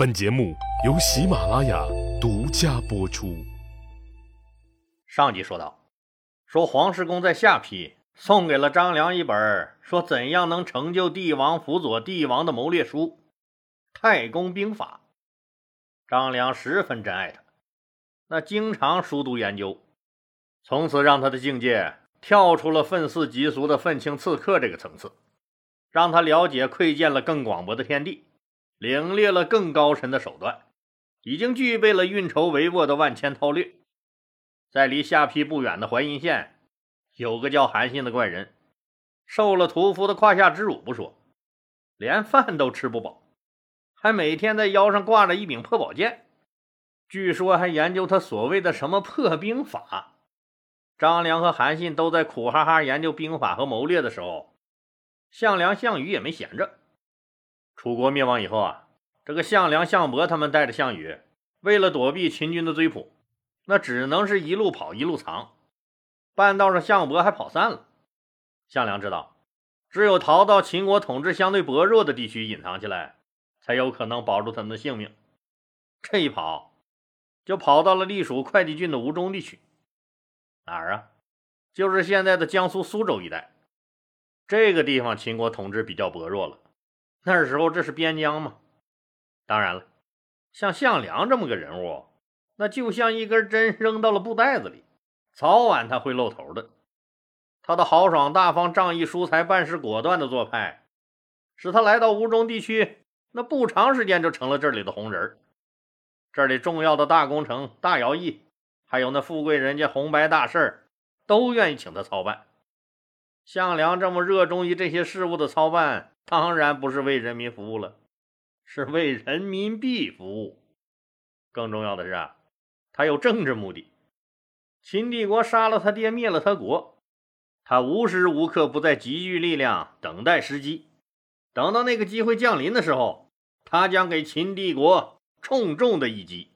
本节目由喜马拉雅独家播出。上集说到，说黄石公在下邳送给了张良一本说怎样能成就帝王、辅佐帝王的谋略书《太公兵法》。张良十分珍爱他，那经常熟读研究，从此让他的境界跳出了愤世嫉俗的愤青刺客这个层次，让他了解窥见了更广博的天地。领略了更高深的手段，已经具备了运筹帷幄的万千韬略。在离下邳不远的淮阴县，有个叫韩信的怪人，受了屠夫的胯下之辱不说，连饭都吃不饱，还每天在腰上挂着一柄破宝剑，据说还研究他所谓的什么破兵法。张良和韩信都在苦哈哈研究兵法和谋略的时候，项梁、项羽也没闲着。楚国灭亡以后啊，这个项梁、项伯他们带着项羽，为了躲避秦军的追捕，那只能是一路跑一路藏。半道上，项伯还跑散了。项梁知道，只有逃到秦国统治相对薄弱的地区隐藏起来，才有可能保住他们的性命。这一跑，就跑到了隶属会稽郡的吴中地区。哪儿啊？就是现在的江苏苏州一带。这个地方，秦国统治比较薄弱了。那时候这是边疆嘛？当然了，像项梁这么个人物，那就像一根针扔到了布袋子里，早晚他会露头的。他的豪爽大方、仗义疏财、办事果断的做派，使他来到吴中地区，那不长时间就成了这里的红人这里重要的大工程、大徭役，还有那富贵人家红白大事都愿意请他操办。项梁这么热衷于这些事务的操办。当然不是为人民服务了，是为人民币服务。更重要的是啊，他有政治目的。秦帝国杀了他爹，灭了他国，他无时无刻不在集聚力量，等待时机。等到那个机会降临的时候，他将给秦帝国重重的一击。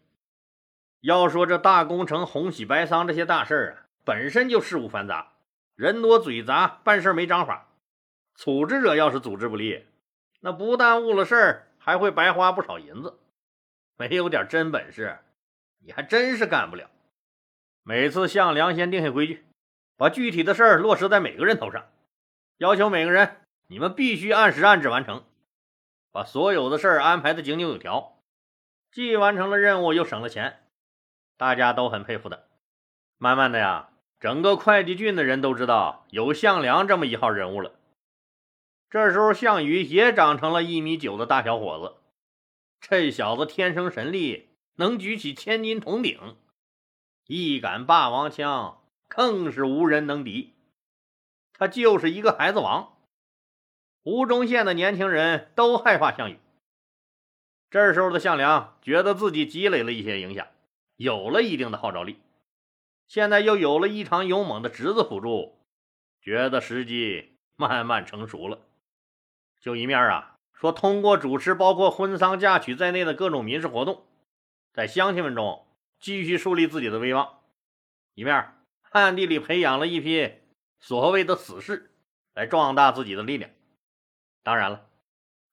要说这大工程、红喜白丧这些大事啊，本身就事务繁杂，人多嘴杂，办事没章法。组织者要是组织不力，那不但误了事儿，还会白花不少银子。没有点真本事，你还真是干不了。每次项梁先定下规矩，把具体的事儿落实在每个人头上，要求每个人你们必须按时按质完成，把所有的事儿安排的井井有条，既完成了任务，又省了钱，大家都很佩服的。慢慢的呀，整个会稽郡的人都知道有项梁这么一号人物了。这时候，项羽也长成了一米九的大小伙子。这小子天生神力，能举起千斤铜鼎，一杆霸王枪更是无人能敌。他就是一个孩子王。吴中县的年轻人都害怕项羽。这时候的项梁觉得自己积累了一些影响，有了一定的号召力，现在又有了异常勇猛的侄子辅助，觉得时机慢慢成熟了。就一面啊，说通过主持包括婚丧嫁娶在内的各种民事活动，在乡亲们中继续树立自己的威望；一面暗地里培养了一批所谓的死士，来壮大自己的力量。当然了，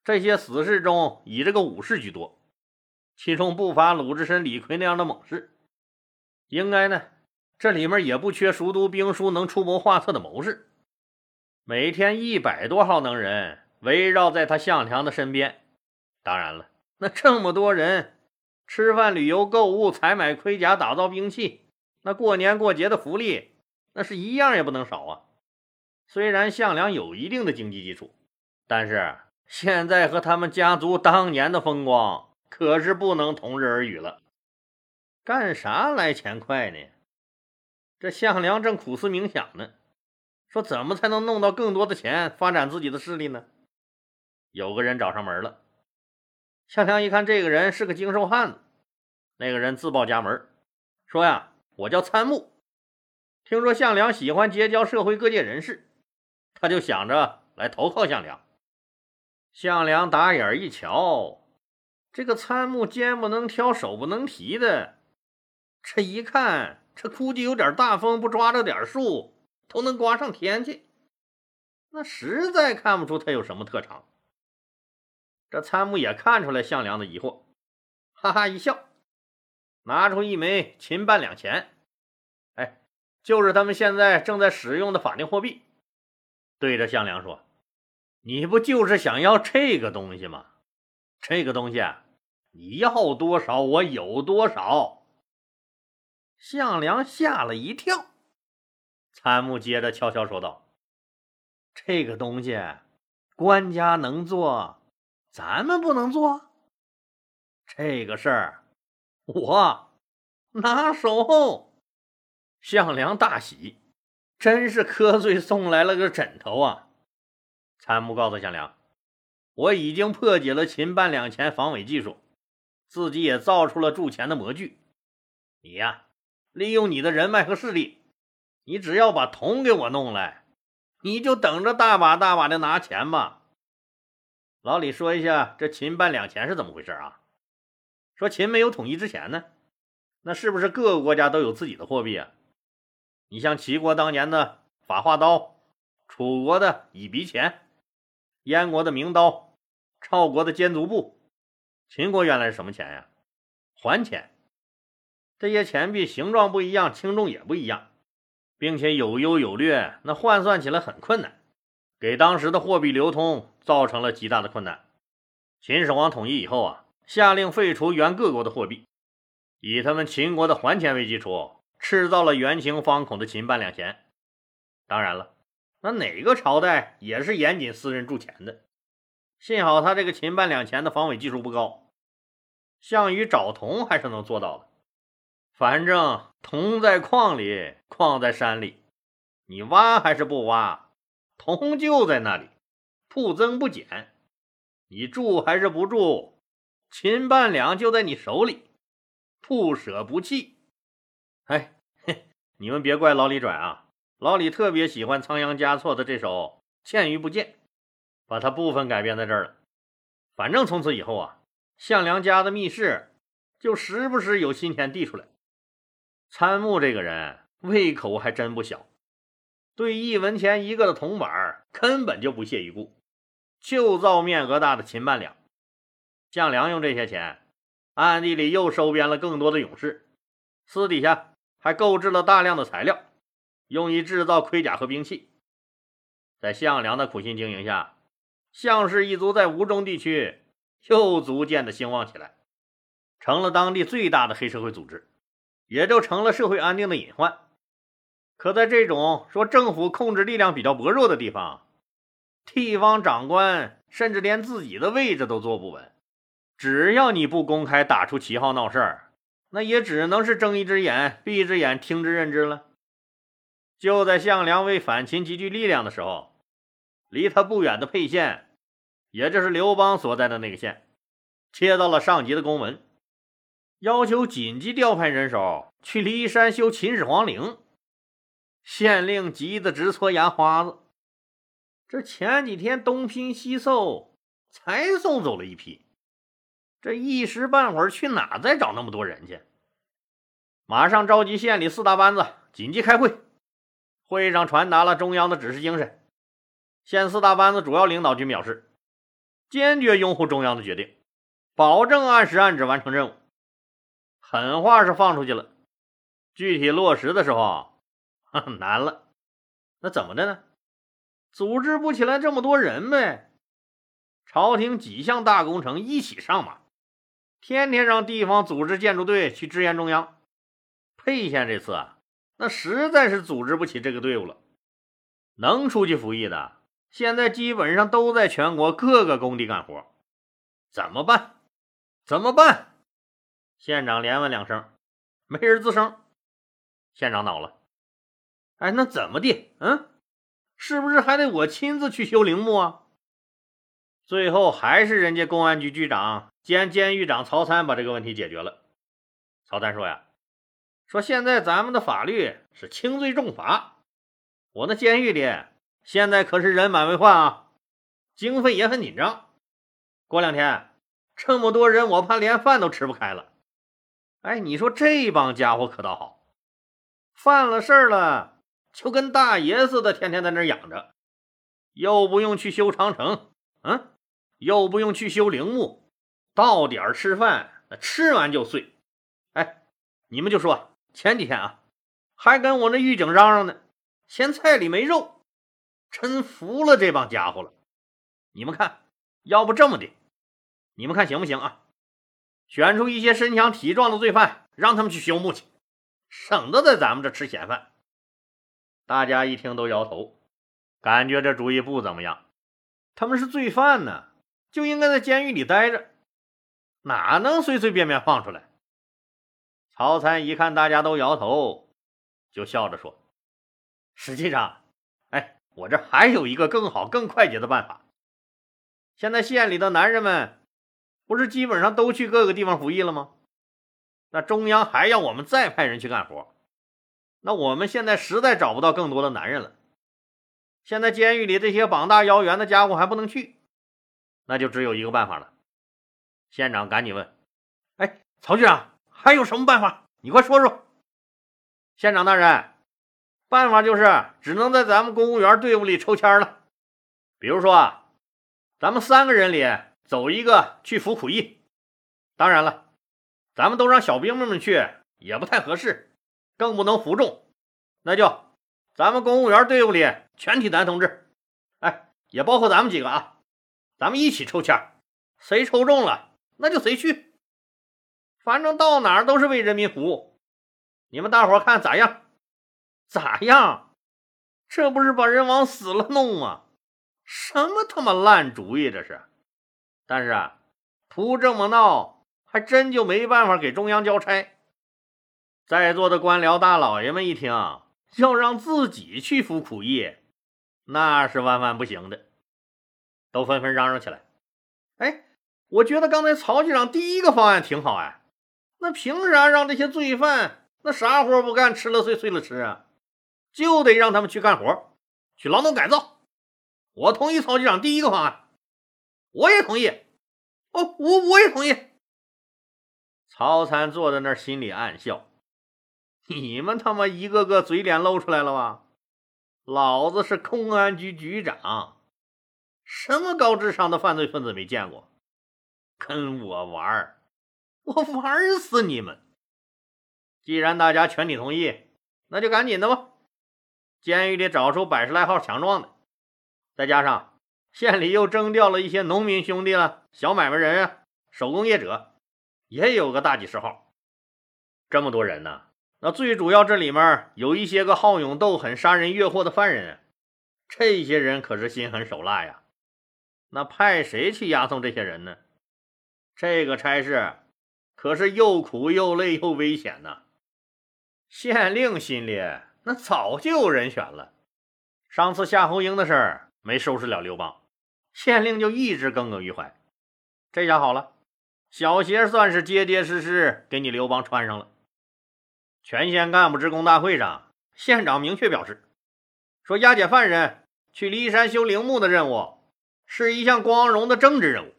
这些死士中以这个武士居多，其中不乏鲁智深、李逵那样的猛士。应该呢，这里面也不缺熟读兵书、能出谋划策的谋士。每天一百多号能人。围绕在他项梁的身边，当然了，那这么多人吃饭、旅游、购物、采买盔甲、打造兵器，那过年过节的福利，那是一样也不能少啊。虽然项梁有一定的经济基础，但是现在和他们家族当年的风光可是不能同日而语了。干啥来钱快呢？这项梁正苦思冥想呢，说怎么才能弄到更多的钱，发展自己的势力呢？有个人找上门了，项梁一看，这个人是个精瘦汉子。那个人自报家门，说呀：“我叫参木，听说项梁喜欢结交社会各界人士，他就想着来投靠项梁。”项梁打眼一瞧，这个参木肩不能挑，手不能提的，这一看，这估计有点大风不抓着点树都能刮上天去，那实在看不出他有什么特长。这参谋也看出来项梁的疑惑，哈哈一笑，拿出一枚秦半两钱，哎，就是他们现在正在使用的法定货币，对着项梁说：“你不就是想要这个东西吗？这个东西你要多少，我有多少。”项梁吓了一跳，参谋接着悄悄说道：“这个东西，官家能做，咱们不能做。这个事儿，我拿手。”项梁大喜，真是瞌睡送来了个枕头啊！参谋告诉项梁：“我已经破解了秦半两钱防伪技术，自己也造出了铸钱的模具。你呀。”利用你的人脉和势力，你只要把铜给我弄来，你就等着大把大把的拿钱吧。老李说一下，这秦半两钱是怎么回事啊？说秦没有统一之前呢，那是不是各个国家都有自己的货币啊？你像齐国当年的法化刀，楚国的以鼻钱，燕国的名刀，赵国的尖足布，秦国原来是什么钱呀？还钱。这些钱币形状不一样，轻重也不一样，并且有优有劣，那换算起来很困难，给当时的货币流通造成了极大的困难。秦始皇统一以后啊，下令废除原各国的货币，以他们秦国的还钱为基础，制造了圆形方孔的秦半两钱。当然了，那哪个朝代也是严谨私人铸钱的。幸好他这个秦半两钱的防伪技术不高，项羽找铜还是能做到的。反正铜在矿里，矿在山里，你挖还是不挖，铜就在那里，不增不减。你住还是不住，秦半两就在你手里，不舍不弃。哎，嘿，你们别怪老李拽啊，老李特别喜欢仓央嘉措的这首《见与不见》，把它部分改编在这儿了。反正从此以后啊，项梁家的密室就时不时有新钱递出来。参谋这个人胃口还真不小，对一文钱一个的铜板根本就不屑一顾，就造面额大的秦半两。项梁用这些钱，暗地里又收编了更多的勇士，私底下还购置了大量的材料，用于制造盔甲和兵器。在项梁的苦心经营下，项氏一族在吴中地区又逐渐的兴旺起来，成了当地最大的黑社会组织。也就成了社会安定的隐患。可在这种说政府控制力量比较薄弱的地方，地方长官甚至连自己的位置都坐不稳。只要你不公开打出旗号闹事儿，那也只能是睁一只眼闭一只眼，听之任之了。就在项梁为反秦集聚力量的时候，离他不远的沛县，也就是刘邦所在的那个县，接到了上级的公文。要求紧急调派人手去骊山修秦始皇陵，县令急得直搓牙花子。这前几天东拼西凑才送走了一批，这一时半会儿去哪再找那么多人去？马上召集县里四大班子紧急开会。会上传达了中央的指示精神。县四大班子主要领导均表示，坚决拥护中央的决定，保证按时按职完成任务。狠话是放出去了，具体落实的时候，难了。那怎么的呢？组织不起来这么多人呗。朝廷几项大工程一起上马，天天让地方组织建筑队去支援中央。沛县这次啊，那实在是组织不起这个队伍了。能出去服役的，现在基本上都在全国各个工地干活。怎么办？怎么办？县长连问两声，没人吱声。县长恼了：“哎，那怎么地？嗯，是不是还得我亲自去修陵墓啊？”最后还是人家公安局局长兼监狱长曹参把这个问题解决了。曹参说：“呀，说现在咱们的法律是轻罪重罚，我那监狱里现在可是人满为患啊，经费也很紧张。过两天这么多人，我怕连饭都吃不开了。”哎，你说这帮家伙可倒好，犯了事儿了，就跟大爷似的，天天在那养着，又不用去修长城，嗯，又不用去修陵墓，到点儿吃饭，吃完就睡。哎，你们就说前几天啊，还跟我那狱警嚷嚷呢，嫌菜里没肉，真服了这帮家伙了。你们看，要不这么的，你们看行不行啊？选出一些身强体壮的罪犯，让他们去修墓去，省得在咱们这吃闲饭。大家一听都摇头，感觉这主意不怎么样。他们是罪犯呢，就应该在监狱里待着，哪能随随便便放出来？曹参一看大家都摇头，就笑着说：“实际上，哎，我这还有一个更好、更快捷的办法。现在县里的男人们不是基本上都去各个地方服役了吗？那中央还要我们再派人去干活，那我们现在实在找不到更多的男人了。”现在监狱里这些膀大腰圆的家伙还不能去，那就只有一个办法了。县长赶紧问：“哎，曹局长，还有什么办法？你快说说。”县长大人，办法就是只能在咱们公务员队伍里抽签了。比如说啊，咱们三个人里走一个去服苦役。当然了，咱们都让小兵们们去也不太合适，更不能服众。那就。咱们公务员队伍里全体男同志，哎，也包括咱们几个啊，咱们一起抽签，谁抽中了那就谁去，反正到哪儿都是为人民服务。你们大伙看咋样？咋样？这不是把人往死了弄吗？什么他妈烂主意这是！但是啊，图这么闹，还真就没办法给中央交差。在座的官僚大老爷们一听。要让自己去服苦役，那是万万不行的，都纷纷嚷嚷起来。哎，我觉得刚才曹局长第一个方案挺好哎，那凭啥让这些罪犯那啥活不干，吃了睡，睡了吃啊？就得让他们去干活，去劳动改造。我同意曹局长第一个方案，我也同意。哦，我我也同意。曹参坐在那儿，心里暗笑。你们他妈一个个嘴脸露出来了吧？老子是公安局局长，什么高智商的犯罪分子没见过？跟我玩我玩死你们！既然大家全体同意，那就赶紧的吧。监狱里找出百十来号强壮的，再加上县里又征调了一些农民兄弟了、小买卖人啊、手工业者，也有个大几十号。这么多人呢？那最主要，这里面有一些个好勇斗狠、杀人越货的犯人，这些人可是心狠手辣呀。那派谁去押送这些人呢？这个差事可是又苦又累又危险呐。县令心里那早就有人选了。上次夏侯婴的事儿没收拾了刘邦，县令就一直耿耿于怀。这下好了，小鞋算是结结实实给你刘邦穿上了。全县干部职工大会上，县长明确表示，说押解犯人去骊山修陵墓的任务是一项光荣的政治任务，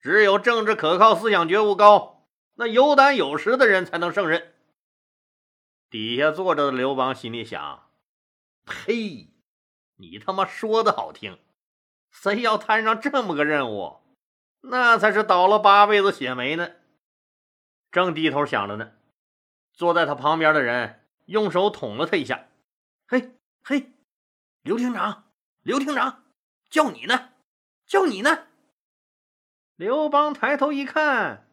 只有政治可靠、思想觉悟高、那有胆有识的人才能胜任。底下坐着的刘邦心里想：呸！你他妈说的好听，谁要摊上这么个任务，那才是倒了八辈子血霉呢。正低头想着呢。坐在他旁边的人用手捅了他一下，“嘿，嘿，刘厅长，刘厅长，叫你呢，叫你呢。”刘邦抬头一看，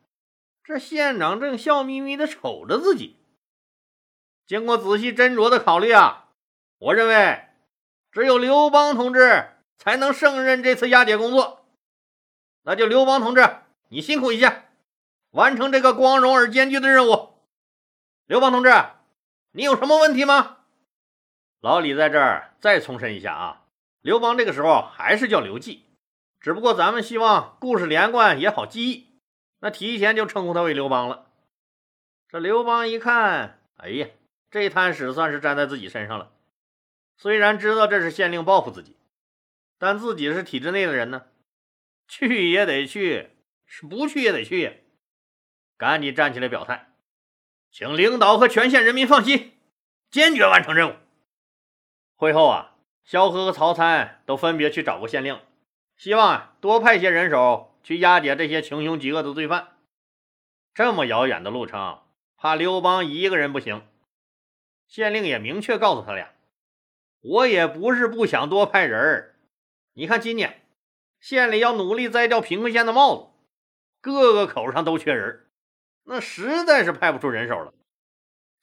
这县长正笑眯眯的瞅着自己。经过仔细斟酌的考虑啊，我认为只有刘邦同志才能胜任这次押解工作。那就刘邦同志，你辛苦一下，完成这个光荣而艰巨的任务。刘邦同志，你有什么问题吗？老李在这儿再重申一下啊，刘邦这个时候还是叫刘季，只不过咱们希望故事连贯也好记忆，那提前就称呼他为刘邦了。这刘邦一看，哎呀，这摊屎算是沾在自己身上了。虽然知道这是县令报复自己，但自己是体制内的人呢，去也得去，是不去也得去，赶紧站起来表态。请领导和全县人民放心，坚决完成任务。会后啊，萧何和曹参都分别去找过县令，希望啊多派些人手去押解这些穷凶极恶的罪犯。这么遥远的路程，怕刘邦一个人不行。县令也明确告诉他俩：“我也不是不想多派人儿，你看今年县里要努力摘掉贫困县的帽子，各个口上都缺人，那实在是派不出人手了。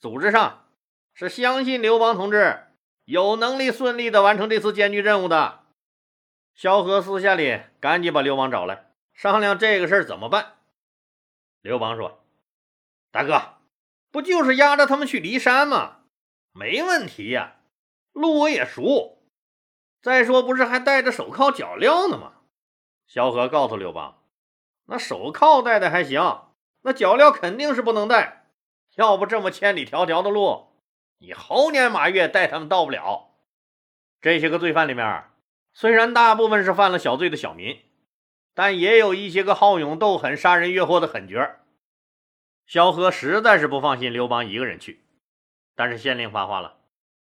组织上是相信刘邦同志有能力顺利的完成这次艰巨任务的。”萧何私下里赶紧把刘邦找来商量这个事儿怎么办。刘邦说：“大哥，不就是押着他们去骊山吗？没问题呀，路我也熟。再说，不是还带着手铐脚镣呢吗？”萧何告诉刘邦：“那手铐带的还行，那脚镣肯定是不能带。要不这么千里迢迢的路，你猴年马月带他们到不了。这些个罪犯里面，虽然大部分是犯了小罪的小民。”但也有一些个好勇斗狠、杀人越货的狠角。萧何实在是不放心刘邦一个人去，但是县令发话了，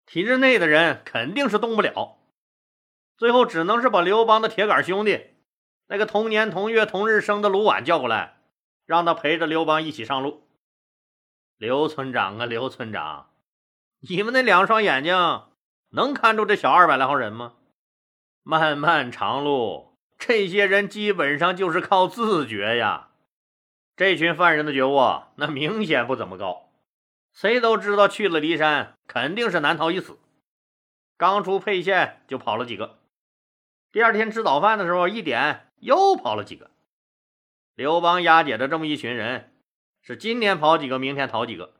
体制内的人肯定是动不了。最后只能是把刘邦的铁杆兄弟，那个同年同月同日生的卢绾叫过来，让他陪着刘邦一起上路。刘村长啊，刘村长，你们那两双眼睛能看出这小二百来号人吗？漫漫长路。这些人基本上就是靠自觉呀，这群犯人的觉悟那明显不怎么高。谁都知道去了骊山肯定是难逃一死，刚出沛县就跑了几个，第二天吃早饭的时候一点又跑了几个。刘邦押解的这么一群人，是今天跑几个，明天逃几个，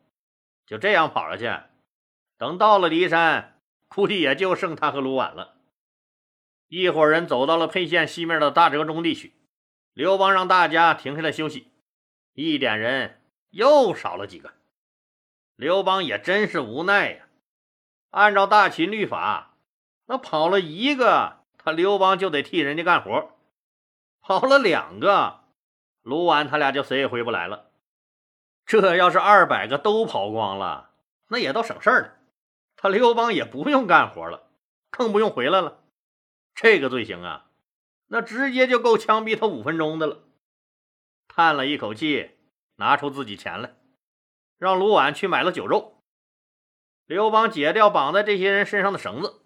就这样跑下去，等到了骊山，估计也就剩他和卢绾了。一伙人走到了沛县西面的大折中地区，刘邦让大家停下来休息。一点人又少了几个，刘邦也真是无奈呀。按照大秦律法，那跑了一个，他刘邦就得替人家干活；跑了两个，卢绾他俩就谁也回不来了。这要是二百个都跑光了，那也倒省事儿了，他刘邦也不用干活了，更不用回来了。这个罪行啊，那直接就够枪毙他五分钟的了。叹了一口气，拿出自己钱来，让卢绾去买了酒肉。刘邦解掉绑在这些人身上的绳子，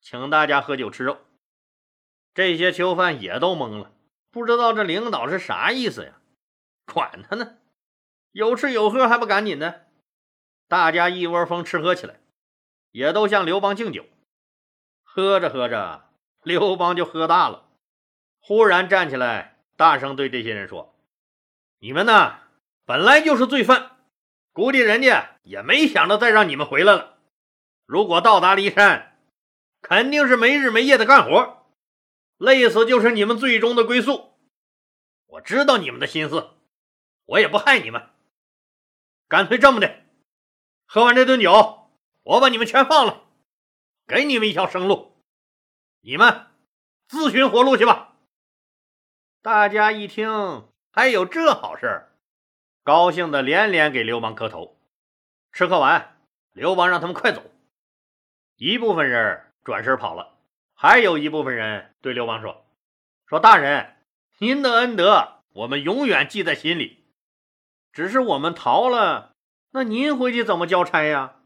请大家喝酒吃肉。这些囚犯也都懵了，不知道这领导是啥意思呀？管他呢，有吃有喝还不赶紧的？大家一窝蜂吃喝起来，也都向刘邦敬酒。喝着喝着。刘邦就喝大了，忽然站起来，大声对这些人说：“你们呢，本来就是罪犯，估计人家也没想着再让你们回来了。如果到达骊山，肯定是没日没夜的干活，累死就是你们最终的归宿。我知道你们的心思，我也不害你们。干脆这么的，喝完这顿酒，我把你们全放了，给你们一条生路。”你们自寻活路去吧！大家一听还有这好事高兴的连连给刘邦磕头。吃喝完，刘邦让他们快走。一部分人转身跑了，还有一部分人对刘邦说：“说大人，您的恩德我们永远记在心里。只是我们逃了，那您回去怎么交差呀？”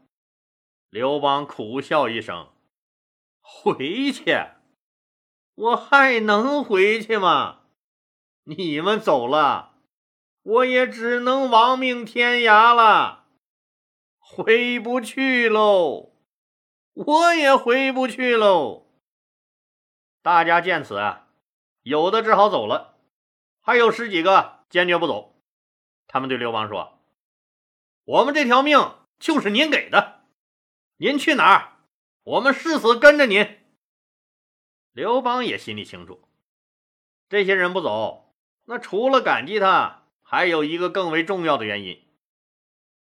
刘邦苦笑一声。回去，我还能回去吗？你们走了，我也只能亡命天涯了，回不去喽，我也回不去喽。大家见此啊，有的只好走了，还有十几个坚决不走。他们对刘邦说：“我们这条命就是您给的，您去哪儿？”我们誓死跟着您。刘邦也心里清楚，这些人不走，那除了感激他，还有一个更为重要的原因，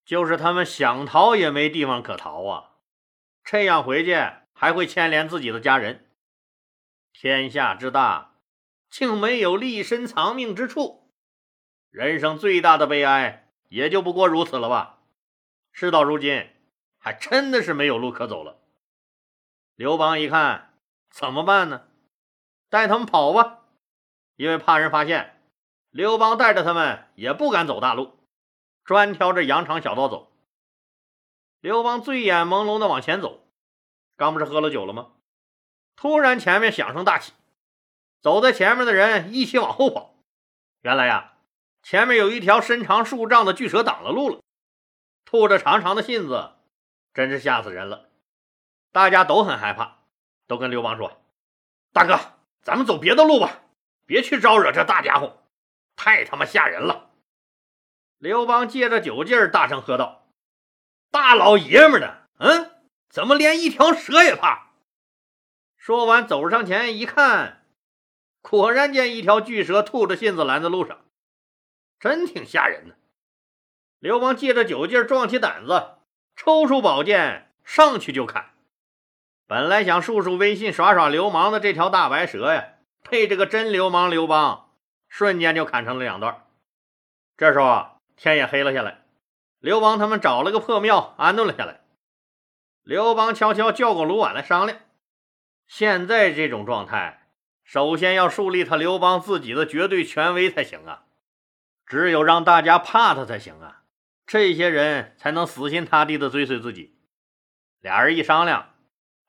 就是他们想逃也没地方可逃啊！这样回去还会牵连自己的家人。天下之大，竟没有立身藏命之处，人生最大的悲哀也就不过如此了吧？事到如今，还真的是没有路可走了。刘邦一看，怎么办呢？带他们跑吧，因为怕人发现。刘邦带着他们也不敢走大路，专挑着羊肠小道走。刘邦醉眼朦胧的往前走，刚不是喝了酒了吗？突然前面响声大起，走在前面的人一起往后跑。原来呀，前面有一条身长数丈的巨蛇挡了路了，吐着长长的信子，真是吓死人了。大家都很害怕，都跟刘邦说：“大哥，咱们走别的路吧，别去招惹这大家伙，太他妈吓人了。”刘邦借着酒劲儿大声喝道：“大老爷们的，嗯，怎么连一条蛇也怕？”说完，走上前一看，果然见一条巨蛇吐着信子拦在路上，真挺吓人的。刘邦借着酒劲壮起胆子，抽出宝剑上去就砍。本来想树树威信耍耍流氓的这条大白蛇呀，被这个真流氓刘邦瞬间就砍成了两段。这时候啊，天也黑了下来，刘邦他们找了个破庙安顿了下来。刘邦悄悄叫过卢绾来商量，现在这种状态，首先要树立他刘邦自己的绝对权威才行啊，只有让大家怕他才行啊，这些人才能死心塌地的追随自己。俩人一商量。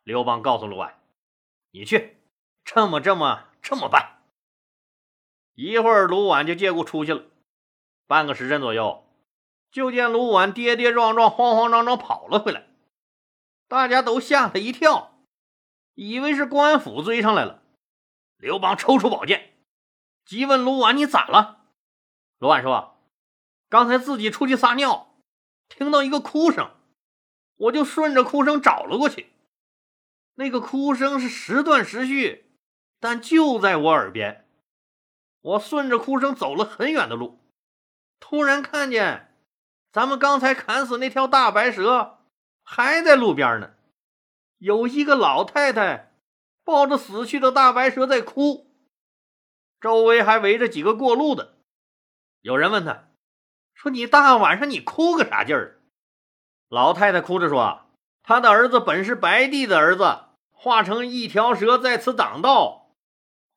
刘邦告诉卢绾：“你去，这么这么这么办。”一会儿，卢绾就借故出去了。半个时辰左右，就见卢绾跌跌撞撞、慌慌张张跑了回来。大家都吓了一跳，以为是官府追上来了。刘邦抽出宝剑，急问卢绾：“你咋了？”卢绾说：“刚才自己出去撒尿，听到一个哭声，我就顺着哭声找了过去。”那个哭声是时断时续，但就在我耳边。我顺着哭声走了很远的路，突然看见咱们刚才砍死那条大白蛇还在路边呢。有一个老太太抱着死去的大白蛇在哭，周围还围着几个过路的。有人问他，说：“你大晚上你哭个啥劲儿？”老太太哭着说：“她的儿子本是白帝的儿子。”化成一条蛇在此挡道，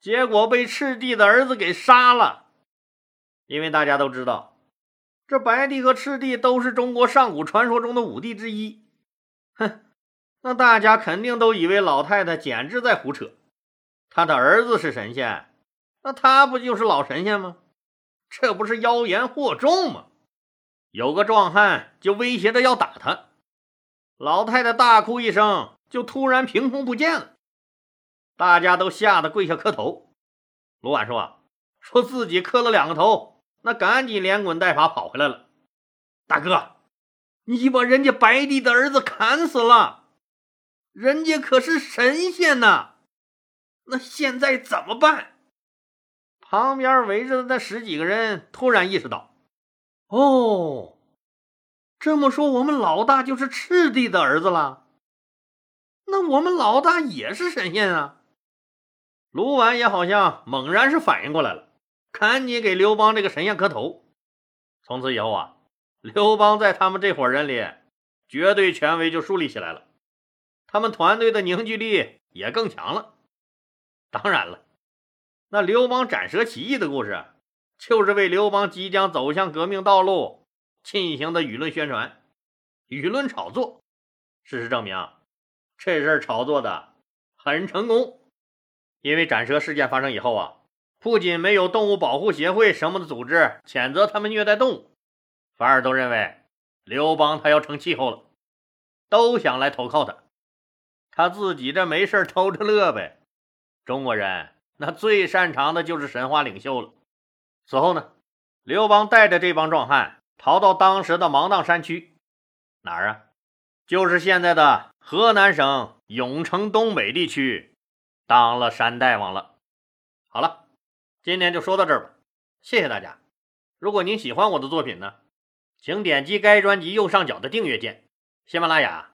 结果被赤帝的儿子给杀了。因为大家都知道，这白帝和赤帝都是中国上古传说中的五帝之一。哼，那大家肯定都以为老太太简直在胡扯。她的儿子是神仙，那他不就是老神仙吗？这不是妖言惑众吗？有个壮汉就威胁着要打他，老太太大哭一声。就突然凭空不见了，大家都吓得跪下磕头。卢绾说：“说自己磕了两个头，那赶紧连滚带爬跑回来了。大哥，你把人家白帝的儿子砍死了，人家可是神仙呐，那现在怎么办？”旁边围着的那十几个人突然意识到：“哦，这么说，我们老大就是赤帝的儿子了。”那我们老大也是神仙啊！卢绾也好像猛然是反应过来了，赶紧给刘邦这个神仙磕头。从此以后啊，刘邦在他们这伙人里绝对权威就树立起来了，他们团队的凝聚力也更强了。当然了，那刘邦斩蛇起义的故事，就是为刘邦即将走向革命道路进行的舆论宣传、舆论炒作。事实证明。这事儿炒作的很成功，因为斩蛇事件发生以后啊，不仅没有动物保护协会什么的组织谴责他们虐待动物，反而都认为刘邦他要成气候了，都想来投靠他。他自己这没事偷着乐呗。中国人那最擅长的就是神话领袖了。此后呢，刘邦带着这帮壮汉逃到当时的芒砀山区，哪儿啊？就是现在的。河南省永城东北地区当了山大王了。好了，今天就说到这儿吧，谢谢大家。如果您喜欢我的作品呢，请点击该专辑右上角的订阅键。喜马拉雅